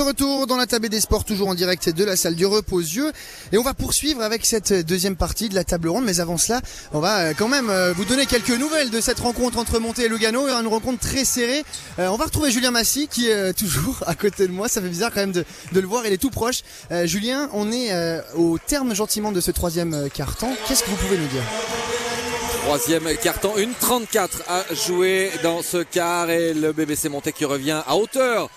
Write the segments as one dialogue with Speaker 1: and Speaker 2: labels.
Speaker 1: De retour dans la table des sports, toujours en direct de la salle du Repos-Yeux. Et on va poursuivre avec cette deuxième partie de la table ronde. Mais avant cela, on va euh, quand même euh, vous donner quelques nouvelles de cette rencontre entre Monté et Lugano. Une rencontre très serrée. Euh, on va retrouver Julien Massy qui est toujours à côté de moi. Ça fait bizarre quand même de, le voir. Il est tout proche. Julien, on est au terme gentiment de ce troisième carton. Qu'est-ce que vous pouvez nous dire?
Speaker 2: Troisième carton, une 34 à jouer dans ce quart et le BBC Monté qui revient à hauteur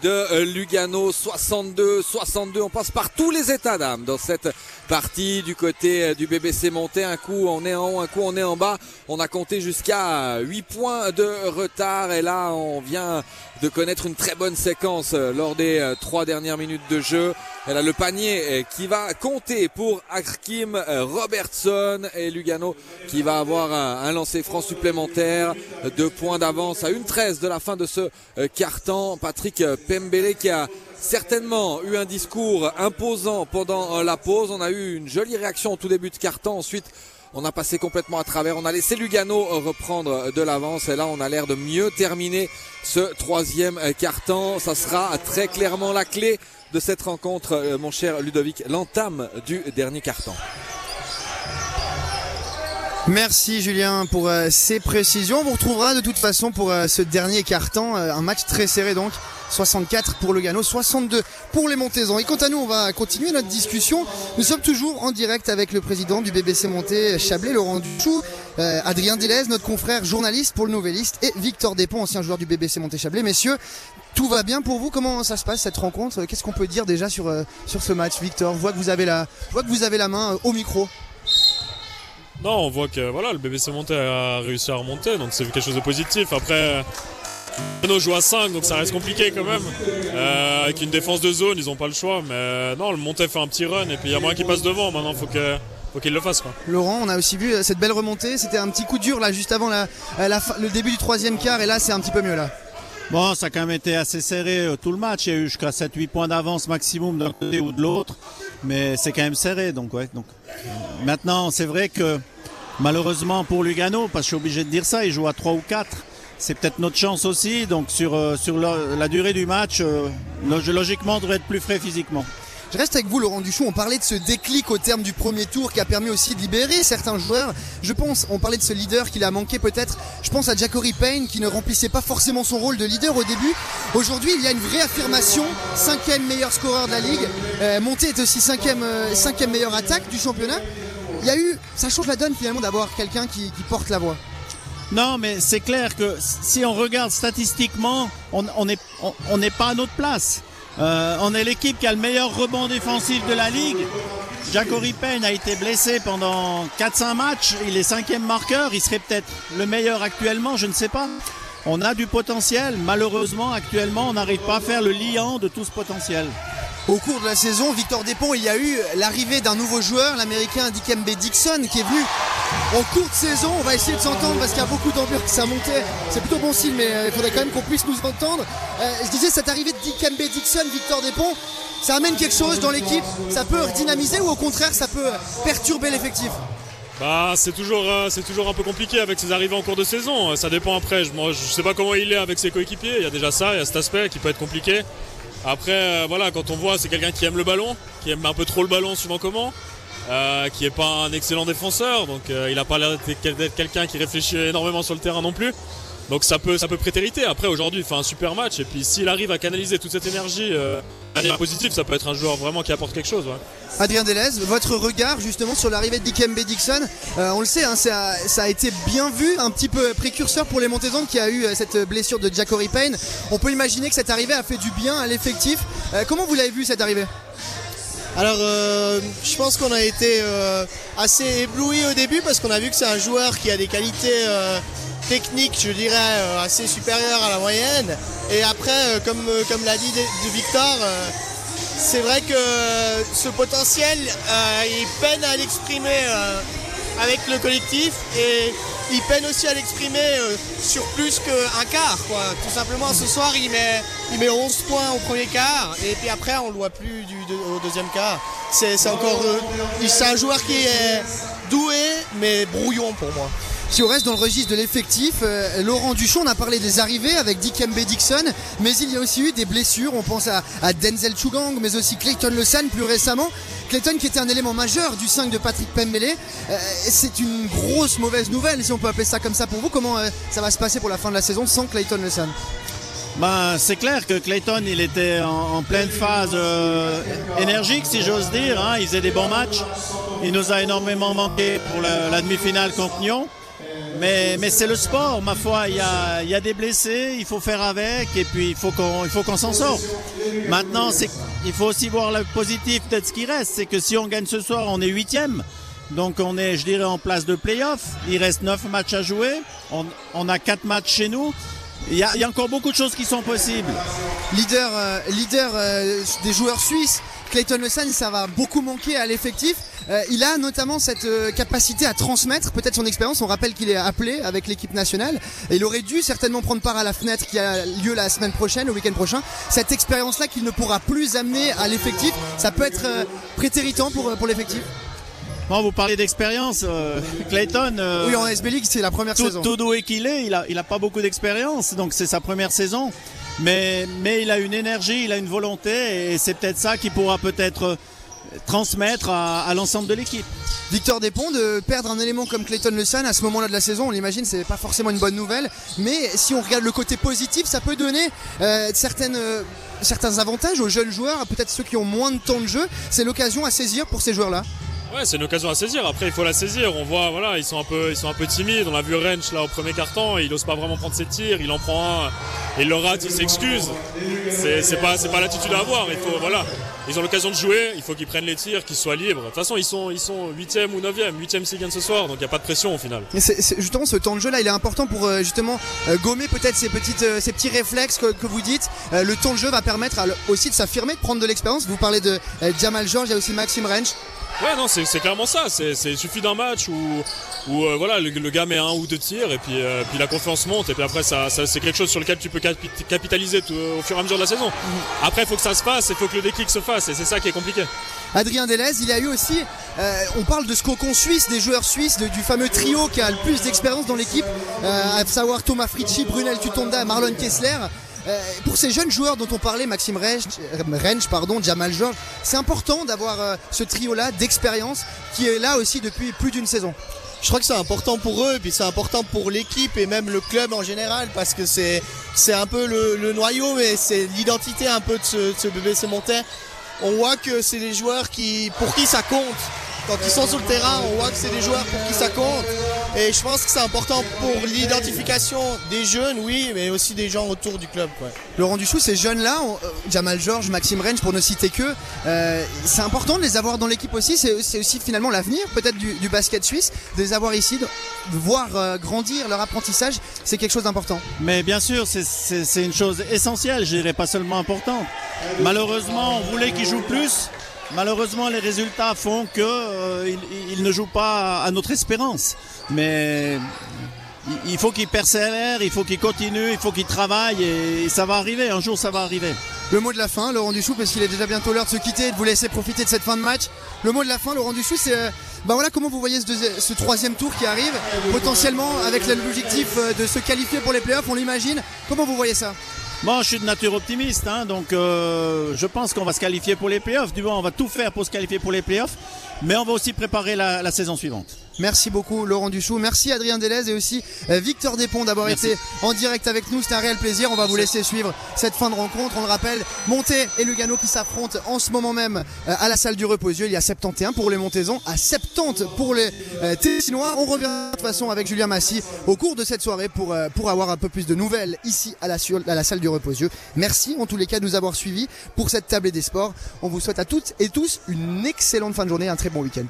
Speaker 2: de euh, Lugano 62 62 on passe par tous les états d'âme dans cette partie du côté euh, du BBC monté. Un coup on est en haut un coup on est en bas. On a compté jusqu'à 8 points de retard. Et là on vient de connaître une très bonne séquence euh, lors des trois dernières minutes de jeu. Elle a le panier qui va compter pour Akim Robertson et Lugano qui va avoir un, lancer franc supplémentaire. Deux points d'avance à une 13 de la fin de ce carton Patrick Pembele qui a certainement eu un discours imposant pendant euh, la pause. On a eu une jolie réaction au tout début de carton. Ensuite, on a passé complètement à travers. On a laissé Lugano euh, reprendre euh, de l'avance. Et là, on a l'air de mieux terminer ce troisième carton. Ça sera très clairement la clé de cette rencontre, mon cher Ludovic, l'entame du dernier carton.
Speaker 1: Merci Julien pour ces précisions. On vous retrouvera de toute façon pour ce dernier carton, un match très serré donc. 64 pour le Gano, 62 pour les Montaisans. Et quant à nous, on va continuer notre discussion. Nous sommes toujours en direct avec le président du BBC Monté Chablais, Laurent Duchou, euh, Adrien Delez, notre confrère journaliste pour le Nouvelliste, et Victor Despont, ancien joueur du BBC Monté Chablais. Messieurs, tout va bien pour vous? Comment ça se passe cette rencontre? Qu'est-ce qu'on peut dire déjà sur, euh, sur ce match, Victor? Je vois que vous avez la, je vois que vous avez la main euh, au micro.
Speaker 3: Non, on voit que voilà, le BBC Monté a réussi à remonter, donc c'est quelque chose de positif. Après, Renault joue à 5, donc ça reste compliqué quand même. Euh, avec une défense de zone, ils n'ont pas le choix. Mais non, le Monté fait un petit run et puis il y a moins qui passe devant. Maintenant, faut que faut qu'il le fasse. Quoi.
Speaker 1: Laurent, on a aussi vu euh, cette belle remontée. C'était un petit coup dur là, juste avant la, euh, le début du troisième quart. Et là, c'est un petit peu mieux là.
Speaker 4: Bon, ça a quand même été assez serré tout le match. Il y a eu jusqu'à 7-8 points d'avance maximum d'un côté ou de l'autre. Mais c'est quand même serré. Donc, ouais. Donc, maintenant, c'est vrai que malheureusement pour Lugano, parce que je suis obligé de dire ça, il joue à 3 ou 4 c'est peut-être notre chance aussi. Donc sur, euh, la, durée du match, euh, logiquement, on devrait être plus frais physiquement.
Speaker 1: Je reste avec vous, Laurent Duchou. On parlait de ce déclic au terme du premier tour qui a permis aussi de libérer certains joueurs. Je pense, on parlait de ce leader qu'il a manqué peut-être. Je pense à Jacory Payne qui ne remplissait pas forcément son rôle de leader au début. Aujourd'hui, il y a une vraie affirmation. Cinquième meilleur scoreur de la ligue. Euh, Monté est aussi cinquième, cinquième meilleure attaque du championnat. Il y a eu, ça change la donne finalement d'avoir quelqu'un qui porte la voix.
Speaker 4: Non, mais c'est clair que si on regarde statistiquement, on n'est pas à notre place. Euh, on est l'équipe qui a le meilleur rebond défensif de la ligue. Jacory Payne a été blessé pendant 4-5 matchs. Il est cinquième marqueur. Il serait peut-être le meilleur actuellement, je ne sais pas. On a du potentiel. Malheureusement, actuellement, on n'arrive pas à faire le liant de tout ce potentiel.
Speaker 1: Au cours de la saison, Victor Despont, il y a eu l'arrivée d'un nouveau joueur, l'américain Dikembe Dixon, qui est venu en cours de saison. On va essayer de s'entendre parce qu'il y a beaucoup d'ambiance, ça montait. C'est plutôt bon signe, mais euh, il faudrait quand même qu'on puisse nous entendre. Euh, je disais, cette arrivée de Dikembe Dixon, Victor Despont, ça amène quelque chose dans l'équipe Ça peut dynamiser ou au contraire, ça peut perturber l'effectif?
Speaker 3: Bah, c'est toujours, euh, c'est toujours un peu compliqué avec ses arrivées en cours de saison. Ça dépend après. Je, moi, je sais pas comment il est avec ses coéquipiers. Il y a déjà ça, il y a cet aspect qui peut être compliqué. Après, euh, voilà, quand on voit, c'est quelqu'un qui aime le ballon, qui aime un peu trop le ballon, suivant comment, euh, qui n'est pas un excellent défenseur, donc il n'a pas l'air d'être quelqu'un qui réfléchit énormément sur le terrain non plus. Donc ça peut, ça peut prétériter. Après, aujourd'hui, il fait un super match. Et puis, s'il arrive à canaliser toute cette énergie euh, manière positive, ça peut être un joueur vraiment qui apporte quelque chose.
Speaker 1: Adrien Delez, votre regard justement sur l'arrivée de Dikembe Dixon, on le sait, hein, ça, a été bien vu, un petit peu précurseur pour les Montezans qui a eu cette blessure de Jacory Payne. On peut imaginer que cette arrivée a fait du bien à l'effectif. comment vous l'avez vu cette arrivée?
Speaker 5: Alors, je pense qu'on a été assez ébloui au début parce qu'on a vu que c'est un joueur qui a des qualités technique, je dirais, euh, assez supérieure à la moyenne. Et après, euh, comme, euh, comme l'a dit Victor, c'est vrai que ce potentiel, il peine à l'exprimer avec le collectif et il peine aussi à l'exprimer sur plus qu'un quart. Tout simplement, ce soir, il met, il met 11 points au premier quart et puis après, on ne le voit plus au deuxième quart. C'est encore. c'est un joueur qui est doué, mais brouillon pour moi.
Speaker 1: Si on reste dans le registre de l'effectif, euh, Laurent Duchon, on a parlé des arrivées avec Dikembe Dixon, mais il y a aussi eu des blessures. On pense à, Denzel Chugang, mais aussi Clayton Le plus récemment. Clayton qui était un élément majeur du 5 de Patrick Pembele. Euh, c'est une grosse mauvaise nouvelle, si on peut appeler ça comme ça pour vous. Comment euh, ça va se passer pour la fin de la saison sans Clayton Le
Speaker 4: ben, c'est clair que Clayton, il était en, pleine phase énergique, si j'ose dire. Hein. Il faisait des bons matchs. Il nous a énormément manqué pour la, demi-finale contre Nyon. Mais, c'est le sport, ma foi. Il y, a, des blessés, il faut faire avec, et puis il faut qu'on, faut qu'on s'en sorte. Maintenant, il faut aussi voir le positif, peut-être ce qui reste. C'est que si on gagne ce soir, on est huitième. Donc on est, je dirais, en place de playoff. Il reste neuf matchs à jouer. On, on a quatre matchs chez nous. Il y, a, encore beaucoup de choses qui sont possibles.
Speaker 1: Leader, euh, euh, des joueurs suisses, Clayton Le ça va beaucoup manquer à l'effectif. Euh, il a notamment cette capacité à transmettre peut-être son expérience. On rappelle qu'il est appelé avec l'équipe nationale. Et il aurait dû certainement prendre part à la fenêtre qui a lieu la semaine prochaine, le week-end prochain. Cette expérience-là qu'il ne pourra plus amener à l'effectif, ça peut être prétéritant pour, pour l'effectif
Speaker 4: vous parlez d'expérience. Euh, Clayton.
Speaker 1: Euh, oui, en SB League, c'est la première saison.
Speaker 4: Tout doué qu'il est, il a, il a pas beaucoup d'expérience, donc c'est sa première saison. Mais, il a une énergie, il a une volonté, et c'est peut-être ça qui pourra peut-être euh, transmettre à, l'ensemble de l'équipe.
Speaker 1: Victor Despont, de perdre un élément comme Clayton Le Sun à ce moment-là de la saison, on l'imagine, c'est pas forcément une bonne nouvelle. Mais si on regarde le côté positif, ça peut donner certaines, certains avantages aux jeunes joueurs, peut-être ceux qui ont moins de temps de jeu. C'est l'occasion à saisir pour ces joueurs-là.
Speaker 3: Ouais, c'est une occasion à saisir. Après, il faut la saisir. On voit, voilà, ils sont un peu, ils timides. On a vu Rench là au premier carton. Il n'ose pas vraiment prendre ses tirs. Il en prend un, il le rate, il s'excuse. C'est pas, pas l'attitude à avoir. Il faut, voilà, ils ont l'occasion de jouer. Il faut qu'ils prennent les tirs, qu'ils soient libres. De toute façon, ils sont, ils sont 8 ou 9e. 8 s'ils gagnent ce soir. Donc il n'y a pas de pression au final.
Speaker 1: justement, ce temps de jeu là, il est important pour euh, justement euh, gommer peut-être euh, ces petits réflexes que, vous dites. le temps de jeu va permettre aussi de s'affirmer, de prendre de l'expérience. Vous parlez de Jamal George, il y a aussi Maxime Rench.
Speaker 3: Ouais, non, c'est clairement ça. Il suffit d'un match où, où euh, voilà, le, gars met un ou deux tirs et puis, euh, puis la confiance monte. Et puis après, ça, c'est quelque chose sur lequel tu peux capitaliser au fur et à mesure de la saison. Mhm. Après, il faut que ça se fasse, il faut que le déclic se fasse. Et c'est ça qui est compliqué.
Speaker 1: Adrien Delez, il y a eu aussi, euh, on parle de ce cocon suisse, des joueurs suisses, du fameux trio qui a le plus d'expérience dans l'équipe, à savoir Thomas Fritschi, Brunel Tutonda, Marlon Kessler. Euh, pour ces jeunes joueurs dont on parlait, Maxime Rench, pardon, Jamal George, c'est important d'avoir euh, ce trio-là d'expérience qui est là aussi depuis plus d'une saison.
Speaker 5: Je crois que c'est important pour eux, et puis c'est important pour l'équipe et même le club en général, parce que c'est un peu le, noyau, mais c'est l'identité un peu de ce, de ce BBC Montais. On voit que c'est des joueurs qui, pour qui ça compte quand ils sont sur le terrain, on voit que c'est des joueurs pour qui ça compte. Et je pense que c'est important pour l'identification des jeunes, oui, mais aussi des gens autour du club.
Speaker 1: Laurent Duchou, ces jeunes-là, euh, Jamal Georges, Maxime Rennes, pour ne citer que, euh, c'est important de les avoir dans l'équipe aussi. C'est aussi finalement l'avenir, peut-être du, basket suisse, de les avoir ici, de, voir euh, grandir leur apprentissage. C'est quelque chose d'important.
Speaker 4: Mais bien sûr, c'est une chose essentielle, je dirais pas seulement importante. Malheureusement, on voulait qu'ils jouent plus. Malheureusement, les résultats font qu'ils euh, ne jouent pas à notre espérance. Mais il faut qu'ils persévèrent, il faut qu'ils continuent, il faut qu'ils travaillent et ça va arriver. Un jour, ça va arriver.
Speaker 1: Le mot de la fin, Laurent Duchou, parce qu'il est déjà bientôt l'heure de se quitter et de vous laisser profiter de cette fin de match. Le mot de la fin, Laurent Duchou, c'est euh, bah voilà comment vous voyez ce, ce, troisième tour qui arrive, potentiellement avec l'objectif euh, de se qualifier pour les playoffs, on l'imagine. Comment vous voyez ça?
Speaker 4: Bon, je suis de nature optimiste, hein, donc euh, je pense qu'on va se qualifier pour les playoffs. Du moins, on va tout faire pour se qualifier pour les playoffs, mais on va aussi préparer la saison suivante.
Speaker 1: Merci beaucoup Laurent Duchou. Merci Adrien Delez et aussi euh, Victor Despont d'avoir été en direct avec nous. C'est un réel plaisir. On va vous laisser suivre cette fin de rencontre. On le rappelle, Monté et Lugano qui s'affrontent en ce moment même euh, à la salle du Reposieux. Il y a 71 pour les Montaisons, à 70 pour les euh, Tessinois. On revient de toute façon avec Julien Massy au cours de cette soirée pour, pour avoir un peu plus de nouvelles ici à la, à la salle du Reposieux. Merci en tous les cas de nous avoir suivis pour cette table des sports. On vous souhaite à toutes et tous une excellente fin de journée, un très bon week-end.